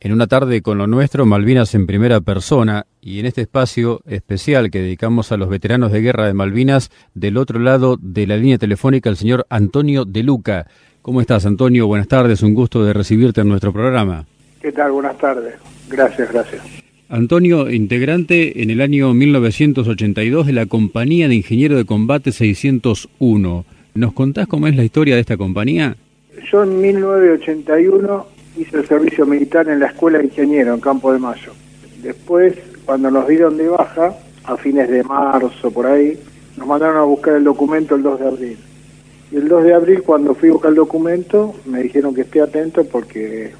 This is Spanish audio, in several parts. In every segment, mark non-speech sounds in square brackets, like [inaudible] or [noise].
en una tarde con lo nuestro, Malvinas en primera persona, y en este espacio especial que dedicamos a los veteranos de guerra de Malvinas, del otro lado de la línea telefónica, el señor Antonio De Luca. ¿Cómo estás, Antonio? Buenas tardes, un gusto de recibirte en nuestro programa. ¿Qué tal? Buenas tardes. Gracias, gracias. Antonio, integrante en el año 1982 de la Compañía de Ingeniero de Combate 601. ¿Nos contás cómo es la historia de esta compañía? Yo en 1981 hice el servicio militar en la Escuela de Ingeniero en Campo de Mayo. Después, cuando nos dieron de baja, a fines de marzo, por ahí, nos mandaron a buscar el documento el 2 de abril. Y el 2 de abril, cuando fui a buscar el documento, me dijeron que esté atento porque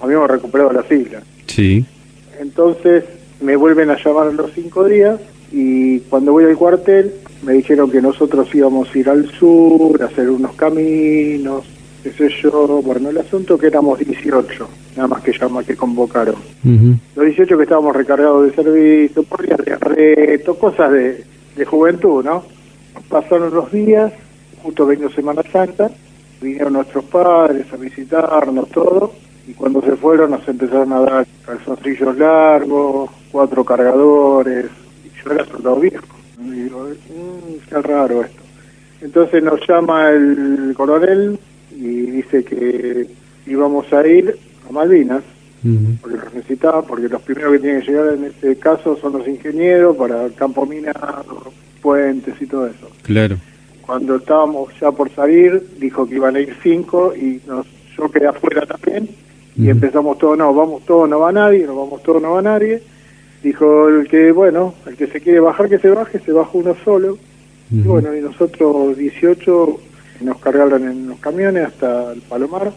habíamos recuperado las islas. Sí. Entonces me vuelven a llamar los cinco días y cuando voy al cuartel me dijeron que nosotros íbamos a ir al sur, a hacer unos caminos, qué sé yo. Bueno, el asunto que éramos 18, nada más que llama que convocaron. Los 18 que estábamos recargados de servicio, por días de reto, cosas de, de juventud, ¿no? Pasaron los días, justo vengo Semana Santa, vinieron nuestros padres a visitarnos, todo, y cuando se fueron nos empezaron a dar calzoncillos largos, cuatro cargadores, y yo era soldado viejo. Y digo, mmm, qué raro esto. Entonces nos llama el coronel y dice que íbamos a ir a Malvinas, porque los necesitaba, porque los primeros que tienen que llegar en este caso son los ingenieros para campo minado, puentes y todo eso. Claro. Cuando estábamos ya por salir, dijo que iban a ir cinco y nos, yo quedé afuera también y empezamos todos, no, vamos todos, no va nadie, no vamos todos, no va nadie. Dijo el que, bueno, el que se quiere bajar, que se baje, se baja uno solo. Y bueno, y nosotros 18 nos cargaron en los camiones hasta el Palomar.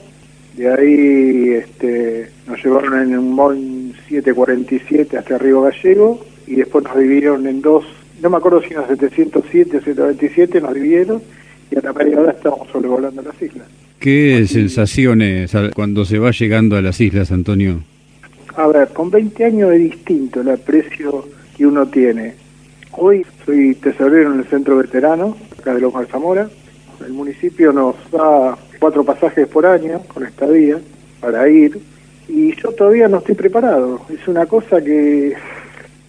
De ahí este, nos llevaron en un Boeing 747 hasta Río Gallego y después nos dividieron en dos, no me acuerdo si eran 707 o 727, nos dividieron y a la media estábamos sobrevolando las islas. ¿Qué sensaciones cuando se va llegando a las islas, Antonio? A ver, con 20 años es distinto el aprecio que uno tiene. Hoy soy tesorero en el centro veterano, acá de Loma Zamora. El municipio nos da cuatro pasajes por año con estadía para ir y yo todavía no estoy preparado. Es una cosa que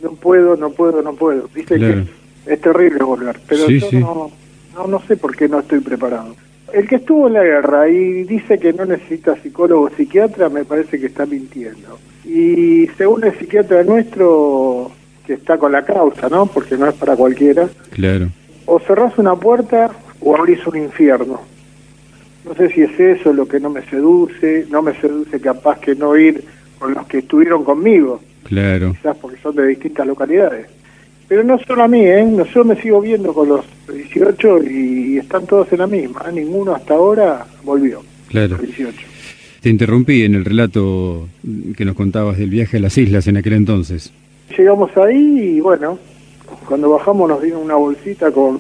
no puedo, no puedo, no puedo. Viste que es terrible volver, pero yo No, no, no sé por qué no estoy preparado. El que estuvo en la guerra y dice que no necesita psicólogo o psiquiatra, me parece que está mintiendo. Y según el psiquiatra nuestro, que está con la causa, ¿no? Porque no es para cualquiera. Claro. O cerrás una puerta o abrís un infierno. No sé si es eso lo que no me seduce, no me seduce capaz que no ir con los que estuvieron conmigo. Claro. Quizás porque son de distintas localidades. Pero no solo a mí, ¿eh? yo me sigo viendo con los 18 y están todos en la misma. ¿eh? Ninguno hasta ahora volvió. Claro. 18. Te interrumpí en el relato que nos contabas del viaje a las islas en aquel entonces. Llegamos ahí y bueno, cuando bajamos nos dieron una bolsita con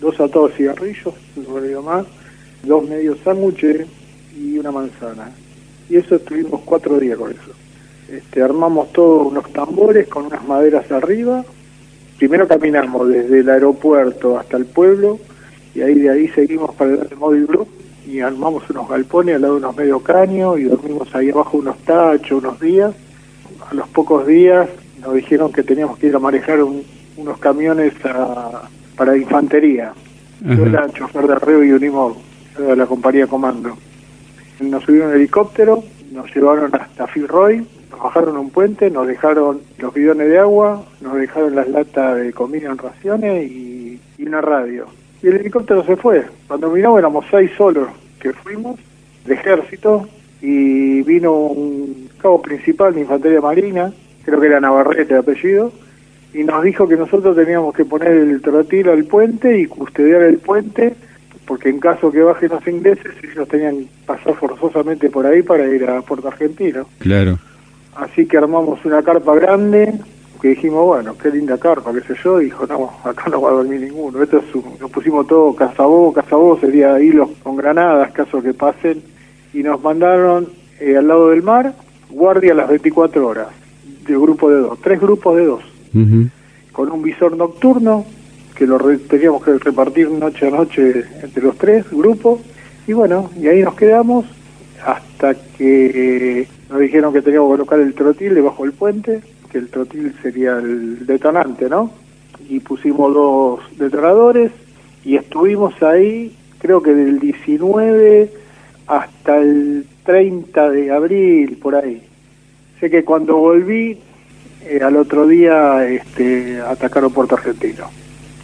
dos atados cigarrillos, no más, dos medios sándwiches y una manzana. Y eso estuvimos cuatro días con eso. Este, armamos todos unos tambores con unas maderas arriba primero caminamos desde el aeropuerto hasta el pueblo y ahí de ahí seguimos para el Móvil Group y armamos unos galpones al lado de unos medio caños y dormimos ahí abajo unos tachos unos días. A los pocos días nos dijeron que teníamos que ir a manejar unos camiones para infantería. Yo era chofer de arreo y unimos de la compañía Comando. Nos subieron en helicóptero, nos llevaron hasta Filroy, nos bajaron un puente, nos dejaron los bidones de agua, nos dejaron las latas de comida en raciones y, una radio. Y el helicóptero se fue. Cuando miramos éramos seis solos que fuimos, de ejército, y vino un cabo principal de Infantería Marina, creo que era Navarrete de apellido, y nos dijo que nosotros teníamos que poner el trotil al puente y custodiar el puente, porque en caso que bajen los ingleses, ellos tenían que pasar forzosamente por ahí para ir a Puerto Argentino. Claro. Así que armamos una carpa grande, que dijimos, bueno, qué linda carpa, qué sé yo, y dijo, no, acá no va a dormir ninguno. Esto es nos pusimos todo cazabó, cazabó, sería hilos con granadas, caso que pasen, y nos mandaron eh, al lado del mar, guardia a las 24 horas, de grupo de dos, tres grupos de dos, con un visor nocturno, que lo teníamos que repartir noche a noche entre los tres grupos, y bueno, y ahí nos quedamos hasta que nos dijeron que teníamos que colocar el trotil debajo del puente, que el trotil sería el detonante, ¿no? Y pusimos dos detonadores y estuvimos ahí, creo que del 19 hasta el 30 de abril, por ahí. Sé que cuando volví, eh, al otro día este, atacaron Puerto Argentino.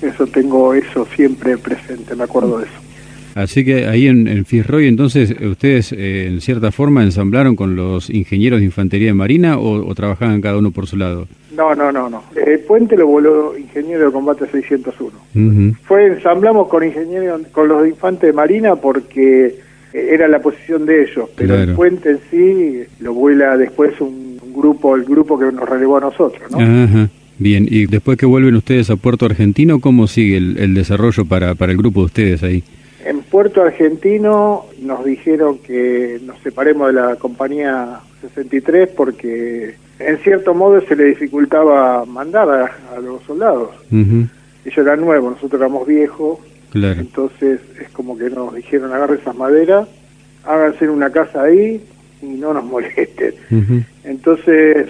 Eso tengo eso siempre presente, me acuerdo de eso. Así que ahí en, en Fitzroy, entonces, ¿ustedes eh, en cierta forma ensamblaron con los ingenieros de infantería de marina o, trabajaban cada uno por su lado? No, no, no, no. El puente lo voló ingeniero de combate 601. Fue ensamblamos con ingenieros, con los de infantes de marina porque era la posición de ellos, pero el puente en sí lo vuela después un, grupo, el grupo que nos relevó a nosotros, ¿no? Ajá. Bien, y después que vuelven ustedes a Puerto Argentino, ¿cómo sigue el, el desarrollo para, para el grupo de ustedes ahí? En Puerto Argentino nos dijeron que nos separemos de la compañía 63 porque en cierto modo se le dificultaba mandar a, los soldados. Ellos eran nuevos, nosotros éramos viejos. Entonces es como que nos dijeron agarren esas maderas, háganse en una casa ahí y no nos [laughs] molesten. Entonces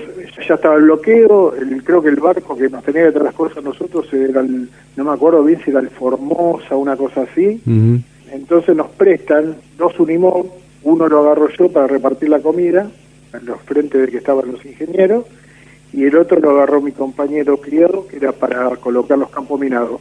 ya estaba el bloqueo, el, creo que el barco que nos tenía que traer las cosas nosotros era el, no me acuerdo bien si era el Formosa, una cosa así. Entonces nos prestan dos Unimog, uno lo agarro yo para repartir la comida, en los frentes de que estaban los ingenieros, y el otro lo agarró mi compañero criado, que era para colocar los campos minados.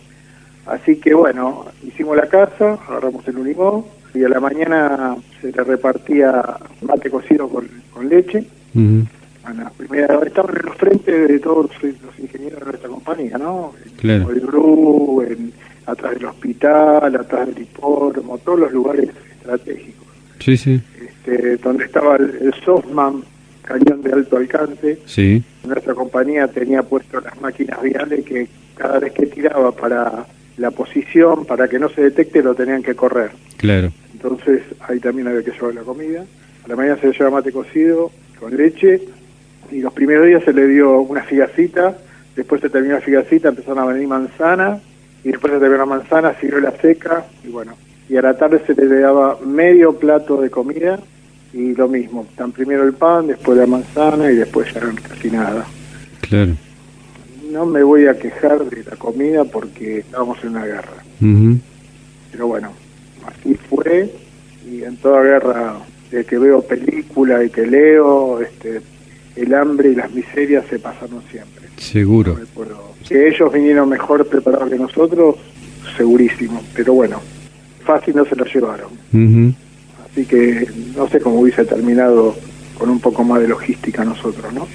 Así que bueno, hicimos la casa, agarramos el Unimog, y a la mañana se le repartía mate cocido con, leche. Bueno, primero estaban en los frentes de todos los, ingenieros de nuestra compañía, ¿no? Claro. El GRU, en, atrás del hospital, atrás del hipódromo, todos los lugares estratégicos. Sí, sí. Este, donde estaba el, el Softman, cañón de alto alcance. Sí. Nuestra compañía tenía puesto las máquinas viales que cada vez que tiraba para la posición, para que no se detecte, lo tenían que correr. Claro. Entonces ahí también había que llevar la comida. A la mañana se le lleva mate cocido con leche y los primeros días se le dio una figacita, después se terminó la figacita, empezaron a venir manzana y después se terminó la manzana, siguió la seca y bueno, y a la tarde se le daba medio plato de comida y lo mismo, tan primero el pan, después la manzana y después ya casi nada. Claro. No me voy a quejar de la comida porque estábamos en una guerra. Pero bueno, así fue y en toda guerra de que veo películas y que leo, este, el hambre y las miserias se pasaron siempre. Seguro. que ellos vinieron mejor preparados que nosotros, segurísimo. Pero bueno, fácil no se lo llevaron. Así que no sé cómo hubiese terminado con un poco más de logística nosotros, ¿no?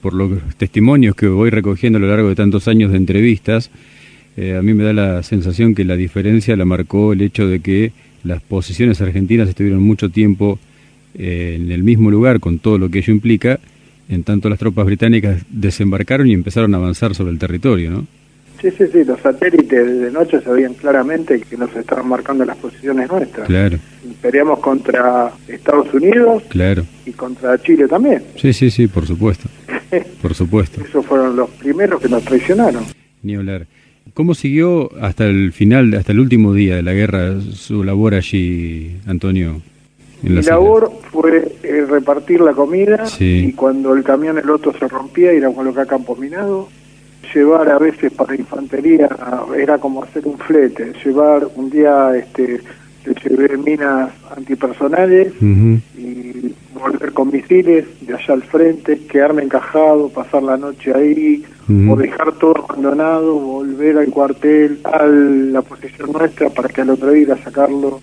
Por los testimonios que voy recogiendo a lo largo de tantos años de entrevistas, eh, a mí me da la sensación que la diferencia la marcó el hecho de que las posiciones argentinas estuvieron mucho tiempo eh, en el mismo lugar con todo lo que ello implica en tanto las tropas británicas desembarcaron y empezaron a avanzar sobre el territorio, ¿no? Sí, sí, sí, los satélites de noche se veían claramente que nos estaban marcando las posiciones nuestras. Claro. Peleamos contra Estados Unidos claro. y contra Chile también. Sí, sí, sí, por supuesto. [laughs] por supuesto. Esos fueron los primeros que nos traicionaron. Ni hablar. ¿Cómo siguió hasta el final, hasta el último día de la guerra su labor allí, Antonio? Mi labor fue eh, repartir la comida y cuando el camión el otro se rompía ir a colocar campos minados, llevar a veces para infantería, era como hacer un flete, llevar un día este llevé minas antipersonales y volver con misiles de allá al frente, quedarme encajado, pasar la noche ahí, o dejar todo abandonado, volver al cuartel, a la posición nuestra para que al otro día sacarlo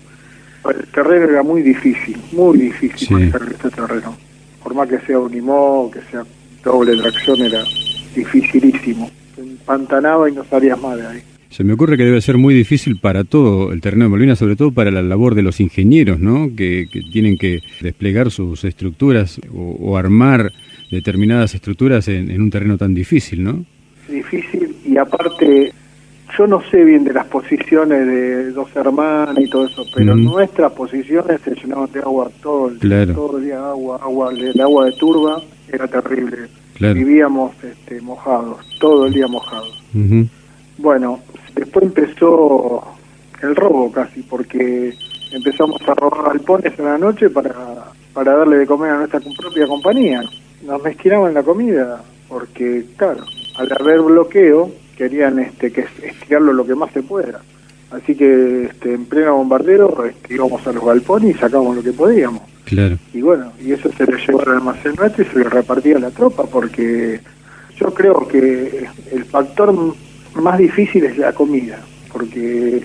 el terreno era muy difícil, muy difícil manejar este terreno. Por más que sea unimó, que sea doble tracción, era dificilísimo. Se empantanaba y no salías más de ahí. Se me ocurre que debe ser muy difícil para todo el terreno de Malvinas, sobre todo para la labor de los ingenieros, ¿no? Que, tienen que desplegar sus estructuras o, armar determinadas estructuras en, en, un terreno tan difícil, ¿no? Difícil y aparte yo no sé bien de las posiciones de dos hermanos y todo eso, pero nuestras posiciones se llenaban de agua todo el, todo el día, agua, agua, el agua de turba era terrible. Vivíamos este, mojados, todo el día mojados. Bueno, después empezó el robo casi, porque empezamos a robar galpones en la noche para, para darle de comer a nuestra propia compañía. Nos mezquinaban la comida porque, claro, al haber bloqueo querían este, que estirarlo lo que más se pueda. Así que este, en pleno bombardero este, íbamos a los galpones y sacábamos lo que podíamos. Claro. Y bueno, y eso se le llevó al almacén nuestro y se lo repartía a la tropa porque yo creo que el factor más difícil es la comida, porque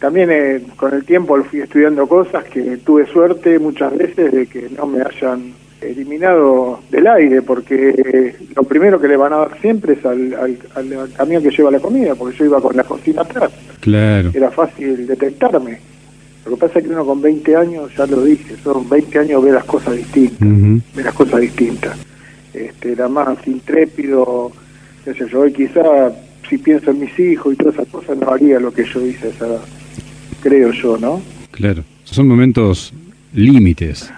también eh, con el tiempo fui estudiando cosas que tuve suerte muchas veces de que no me hayan eliminado del aire, porque lo primero que le van a dar siempre es al, al, camión que lleva la comida, porque yo iba con la cocina atrás. Claro. Era fácil detectarme. Lo que pasa es que uno con 20 años, ya lo dije, son 20 años ve las cosas distintas, ve las cosas distintas. Este, era más intrépido, qué sé yo, y quizá si pienso en mis hijos y todas esas cosas no haría lo que yo hice a esa edad, creo yo, ¿no? Claro, son momentos límites.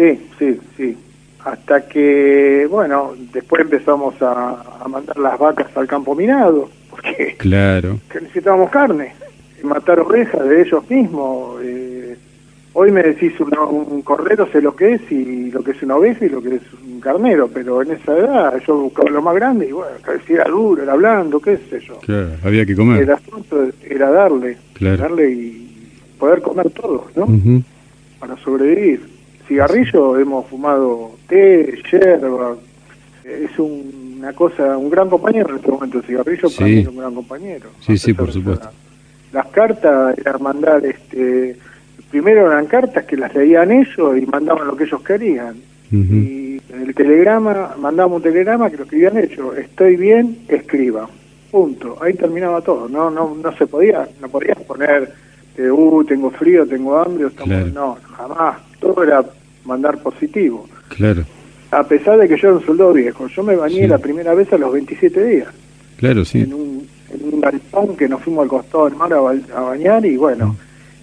Sí, sí, sí. Hasta que, bueno, después empezamos a, mandar las vacas al campo minado, porque claro. [laughs] necesitábamos carne, matar ovejas de ellos mismos. Eh, hoy me decís un cordero, sé lo que es, y lo que es una oveja y lo que es un carnero, pero en esa edad yo buscaba lo más grande y bueno, si era duro, era blando, qué sé yo. Claro, había que comer. El asunto era darle, darle y poder comer todo, ¿no? Para sobrevivir cigarrillo, hemos fumado té, yerba. Es una cosa, un gran compañero en este momento el cigarrillo, para mí es un gran compañero. Sí, sí, por supuesto. Las cartas era mandar, este, primero eran cartas que las leían ellos y mandaban lo que ellos querían. Y el telegrama, mandábamos un telegrama que lo escribían ellos, estoy bien, escriba. Punto. Ahí terminaba todo. No, no, no se podía, no podías poner, uh, tengo frío, tengo hambre, estamos... no, jamás. Todo era mandar positivo. Claro. A pesar de que yo era un soldado viejo, yo me bañé la primera vez a los 27 días. Claro, sí. En un, en un galpón que nos fuimos al costado del mar a, bañar y bueno,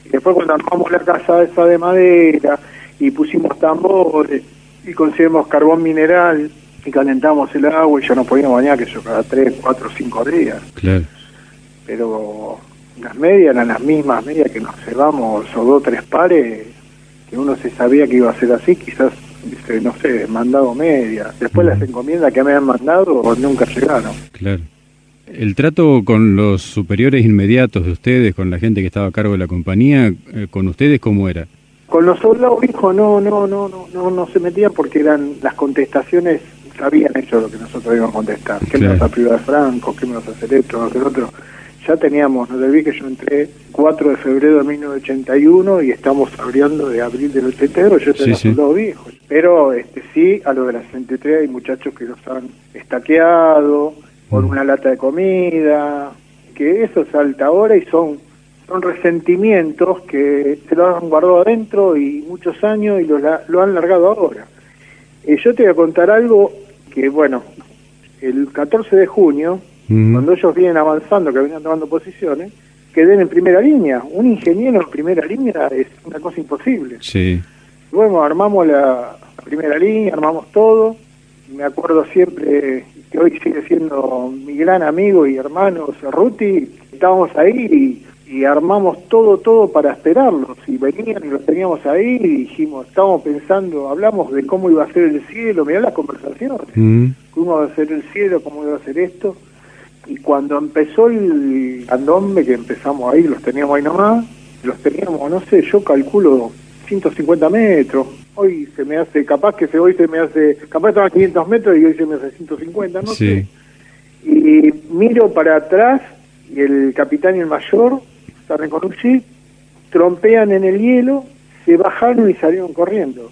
y después cuando armamos la casa esa de madera y pusimos tambores y conseguimos carbón mineral y calentamos el agua y ya no podíamos bañar que yo cada 3, 4, 5 días. Claro. Pero las medias eran las mismas medias que nos llevamos o dos, tres pares que uno se sabía que iba a ser así, quizás, no sé, mandado media. Después las encomiendas que me han mandado nunca llegaron. Claro. El trato con los superiores inmediatos de ustedes, con la gente que estaba a cargo de la compañía, eh, con ustedes, ¿cómo era? Con los soldados viejos no, no, no, no, no, no se metían porque eran las contestaciones, sabían hecho lo que nosotros íbamos a contestar. ¿Qué me vas a privar Franco? ¿Qué me vas a hacer esto? ¿Qué otro? Ya teníamos, no te que yo entré 4 de febrero de 1981 y estamos abriendo de abril del 82, yo tenía sí, soldado viejo. Pero este sí, a lo de la 63 hay muchachos que los han estaqueado por mm. una lata de comida, que eso salta ahora y son son resentimientos que se lo han guardado adentro y muchos años y lo, lo han largado ahora. Eh, yo te voy a contar algo que, bueno, el 14 de junio cuando ellos vienen avanzando, que venían tomando posiciones, queden en primera línea. Un ingeniero en primera línea es una cosa imposible. Sí. Bueno, armamos la, primera línea, armamos todo. Me acuerdo siempre que hoy sigue siendo mi gran amigo y hermano Cerruti. Estábamos ahí y, armamos todo, todo para esperarlos. Y venían y los teníamos ahí y dijimos, estábamos pensando, hablamos de cómo iba a ser el cielo, mirá las conversaciones. Cómo iba a ser el cielo, cómo iba a ser esto y cuando empezó el candombe, que empezamos ahí, los teníamos ahí nomás, los teníamos, no sé, yo calculo 150 metros. Hoy se me hace, capaz que se, hoy se me hace, capaz estaba 500 metros y hoy se me hace 150, no sé. Y miro para atrás y el capitán y el mayor salen con un jeep, trompean en el hielo, se bajaron y salieron corriendo.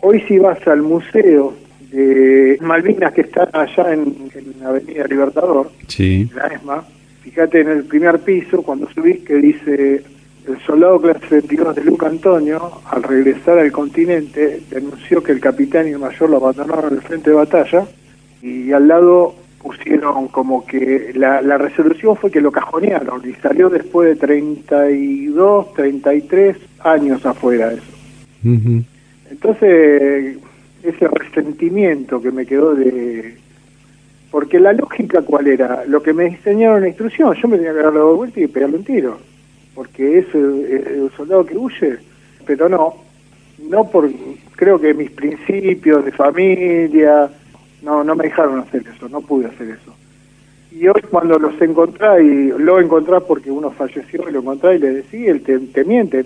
Hoy si vas al museo de Malvinas que está allá en, la Avenida Libertador, sí. la ESMA. Fíjate en el primer piso, cuando subís, que dice el soldado clase 22 de Luca Antonio, al regresar al continente, denunció que el capitán y el mayor lo abandonaron en el frente de batalla y al lado pusieron como que la, la resolución fue que lo cajonearon y salió después de 32, 33 años afuera eso. Entonces, ese resentimiento que me quedó de... Porque la lógica cuál era, lo que me enseñaron en la instrucción, yo me tenía que dar la vuelta y pegarle un tiro. porque es el, el soldado que huye, pero no, no por, creo que mis principios de familia, no, no me dejaron hacer eso, no pude hacer eso. Y hoy cuando los encontré, y lo encontré porque uno falleció y lo encontré y le decía, él te, te miente.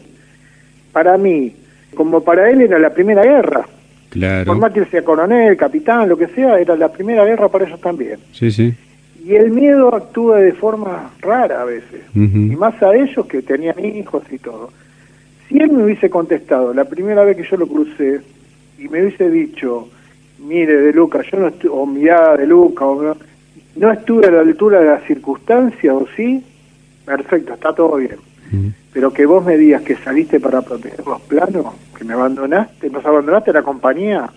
Para mí, como para él era la primera guerra. Claro. Por más que sea coronel, capitán, lo que sea, era la primera guerra para ellos también. Sí, sí. Y el miedo actúa de forma rara a veces, y más a ellos que tenían hijos y todo. Si él me hubiese contestado la primera vez que yo lo crucé y me hubiese dicho, mire de Luca, yo no estu o mirá de Luca, o no, no estuve a la altura de las circunstancias, o sí, perfecto, está todo bien. Pero que vos me digas que saliste para proteger los planos, que me abandonaste, nos abandonaste la compañía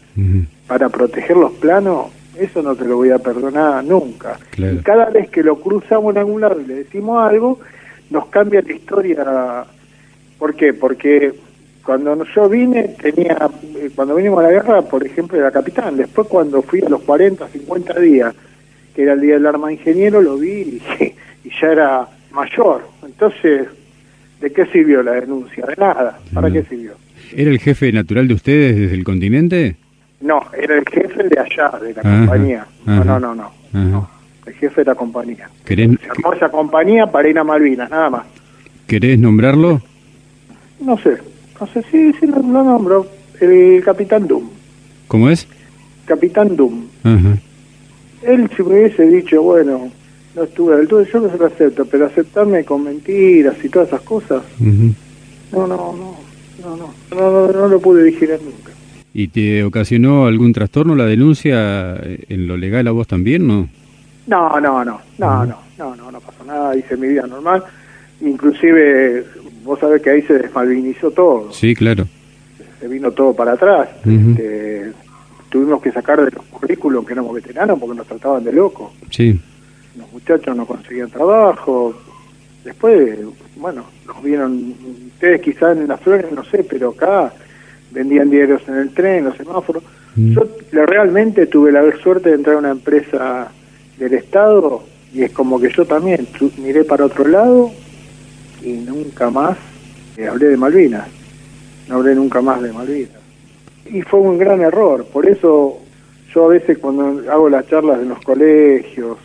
para proteger los planos, eso no te lo voy a perdonar nunca. Claro. Y cada vez que lo cruzamos en algún lado y le decimos algo, nos cambia la historia. ¿Por qué? Porque cuando yo vine, tenía, eh, cuando vinimos a la guerra, por ejemplo, era capitán. Después cuando fui a los 40, 50 días, que era el día del arma ingeniero, lo vi y, [laughs] y ya era mayor. Entonces, ¿de qué sirvió la denuncia? De nada. ¿Para qué sirvió? ¿Era el jefe natural de ustedes desde el continente? No, era el jefe de allá, de la Ajá, compañía. No, ajá, no, no, no. El jefe de la compañía. ¿Querés, Se armó esa compañía para ir a Malvinas, nada más. ¿Querés nombrarlo? No sé, no sé, sí, sí, lo, lo nombro. El Capitán Doom. ¿Cómo es? Capitán Doom. Ajá. Él si me hubiese dicho, bueno, no estuve a la altura, yo no se lo acepto, pero aceptarme con mentiras y todas esas cosas, no, no, no, no, no, no, no, lo pude digerir nunca. ¿Y te ocasionó algún trastorno la denuncia eh, en lo legal a vos también, no? No, no, no, no, no, no, no, no pasó nada, hice mi vida normal. Inclusive, vos sabés que ahí se desmalvinizó todo, Sí, claro. se vino todo para atrás. Este, tuvimos que sacar de los currículos que éramos veteranos porque nos trataban de locos. Sí. Los muchachos no conseguían trabajo. Después, bueno, nos vieron, ustedes quizás en las flores, no sé, pero acá vendían diarios en el tren, en los semáforos. Mm. Yo realmente tuve la suerte de entrar a una empresa del Estado y es como que yo también miré para otro lado y nunca más eh, hablé de Malvinas. No hablé nunca más de Malvinas. Y fue un gran error. Por eso yo a veces cuando hago las charlas en los colegios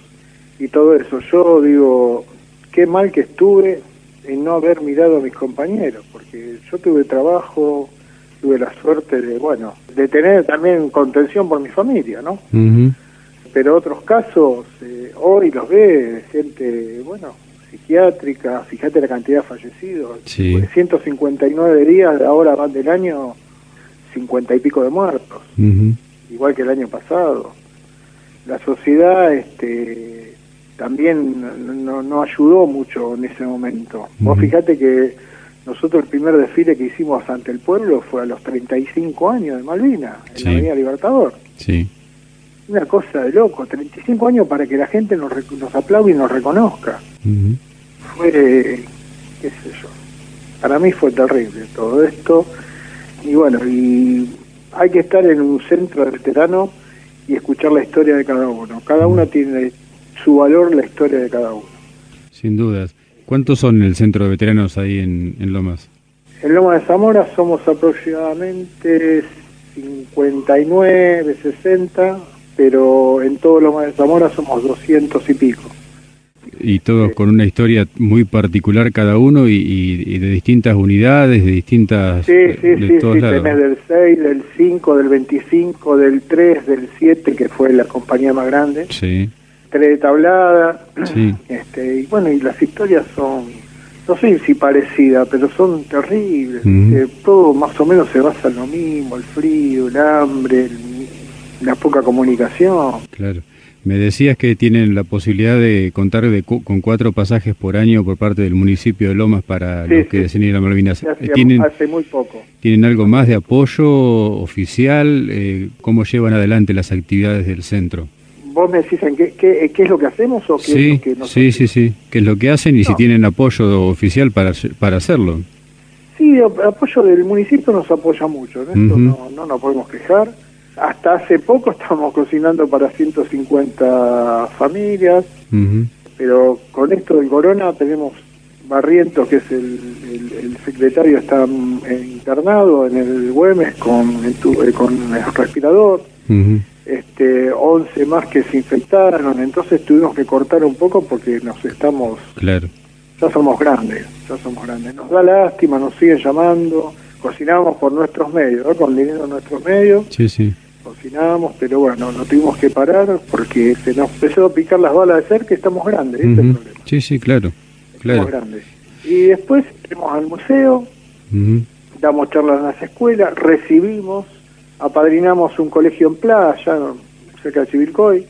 y todo eso, yo digo, qué mal que estuve en no haber mirado a mis compañeros, porque yo tuve trabajo, tuve la suerte de, bueno, de tener también contención por mi familia, ¿no? Pero otros casos, eh, hoy los ve gente, bueno, psiquiátrica, fíjate la cantidad de fallecidos, Sí. Pues 159 días, ahora van del año 50 y pico de muertos, igual que el año pasado. La sociedad este, también no, no- ayudó mucho en ese momento. Vos fíjate que nosotros el primer desfile que hicimos ante el pueblo fue a los 35 años de Malvinas, en Sí. la Avenida Libertador. Sí. Una cosa de loco, 35 años para que la gente nos, nos aplaude y nos reconozca. Fue, qué sé yo, para mí fue terrible todo esto. Y bueno, y hay que estar en un centro de veteranos y escuchar la historia de cada uno. Cada uno tiene su valor, la historia de cada uno. Sin dudas. ¿Cuántos son en el centro de veteranos ahí en, en Lomas? En Loma de Zamora somos aproximadamente 59, 60, pero en todo Loma de Zamora somos 200 y pico. Y todos con una historia muy particular cada uno y, y- y de distintas unidades, de distintas... Sí, sí, de sí, todos sí, lados. tenés del 6, del 5, del 25, del 3, del 7, que fue la compañía más grande, Sí, 3 de tablada, Sí. [clears throat] este, y bueno, y las historias son, no sé si parecidas, pero son terribles, eh, todo más o menos se basa en lo mismo, el frío, el hambre, el- la poca comunicación. claro. Me decías que tienen la posibilidad de contar de cu- con cuatro pasajes por año por parte del municipio de Lomas para Sí, los que sí. deseen ir a Malvinas. Eh, ¿Tienen, hace muy poco. ¿Tienen algo más de apoyo oficial? Eh, ¿Cómo llevan adelante las actividades del centro? ¿Vos me decís en qué, qué, qué es lo que hacemos o qué es Sí, lo que nosotros sí, sí, sí. ¿Qué es lo que hacen y si No. tienen apoyo oficial para, para hacerlo? Sí, el apoyo del municipio nos apoya mucho, en esto no, no nos podemos quejar. Hasta hace poco [laughs] estábamos cocinando para 150 familias, Ujú. pero con esto del corona tenemos Barrientos, que es el, secretario, está internado en el Güemes con, eh, con el respirador. Este 11 más que se infectaron, entonces tuvimos que cortar un poco porque nos estamos... Claro. Ya somos grandes, ya somos grandes. Nos da lástima, nos siguen llamando, cocinamos por nuestros medios, con dinero en nuestros medios. Sí, sí cocinábamos, pero bueno, no tuvimos que parar porque se nos empezó a picar las balas de ser que estamos grandes, Sí, sí, claro. claro. grandes. Y después fuimos al museo, damos charlas en las escuelas, recibimos, apadrinamos un colegio en playa, cerca de Chivilcoy,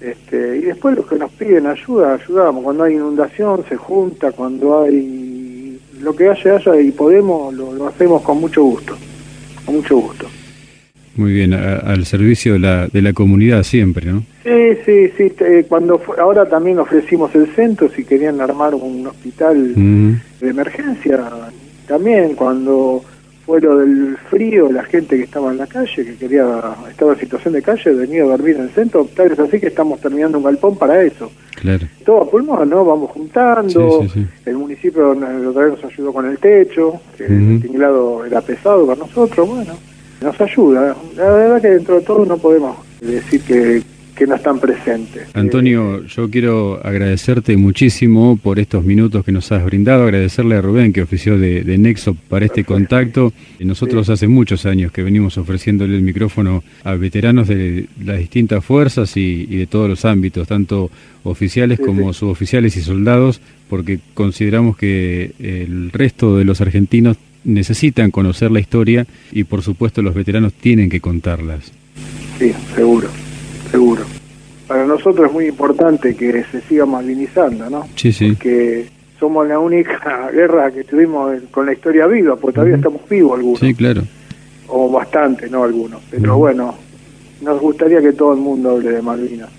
este, y después los que nos piden ayuda, ayudamos. Cuando hay inundación se junta, cuando hay lo que haya, haya y podemos, lo hacemos con mucho gusto, con mucho gusto. Muy bien, al servicio de la, de la comunidad siempre, ¿no? Sí, sí, sí. cuando ahora también ofrecimos el centro, si querían armar un hospital de emergencia, también cuando fue lo del frío, la gente que estaba en la calle, que quería, estaba en situación de calle, venía a dormir en el centro, tal vez así que estamos terminando un galpón para eso. Claro. Todo a pulmón, ¿no? Vamos juntando, el municipio nos ayudó con el techo, que el tinglado era pesado para nosotros, bueno nos ayuda. La verdad que dentro de todo no podemos decir que, que no están presentes. Antonio, yo quiero agradecerte muchísimo por estos minutos que nos has brindado, agradecerle a Rubén que ofició de, Nexo para este contacto. Nosotros hace muchos años que venimos ofreciéndole el micrófono a veteranos de las distintas fuerzas y, de todos los ámbitos, tanto oficiales como suboficiales y soldados, porque consideramos que el resto de los argentinos necesitan conocer la historia y por supuesto los veteranos tienen que contarlas. Sí, seguro, seguro. Para nosotros es muy importante que se siga malvinizando, ¿no? Sí, sí. Porque somos la única [laughs] guerra que tuvimos con la historia viva, porque todavía estamos vivos algunos. Sí, claro. O bastante, no algunos. Pero bueno, nos gustaría que todo el mundo hable de Malvinas,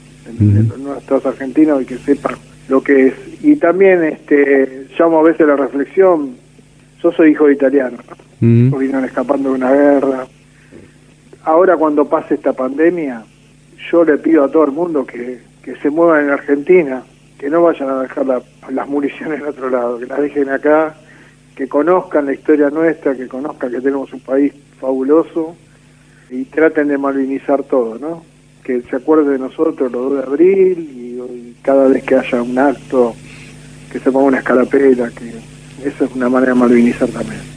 nuestros argentinos y que sepan lo que es. Y también este llamo a veces la reflexión yo soy hijo de italiano, ¿no? vinieron escapando de una guerra. Ahora cuando pase esta pandemia, yo le pido a todo el mundo que, que se muevan en Argentina, que no vayan a dejar las municiones en otro lado, que las dejen acá, que conozcan la historia nuestra, que conozcan que tenemos un país fabuloso y traten de malvinizar todo, ¿no? Que se acuerde de nosotros los 2 de abril y, cada vez que haya un acto, que se ponga una escalapela, que esa es una manera de malvinizar también.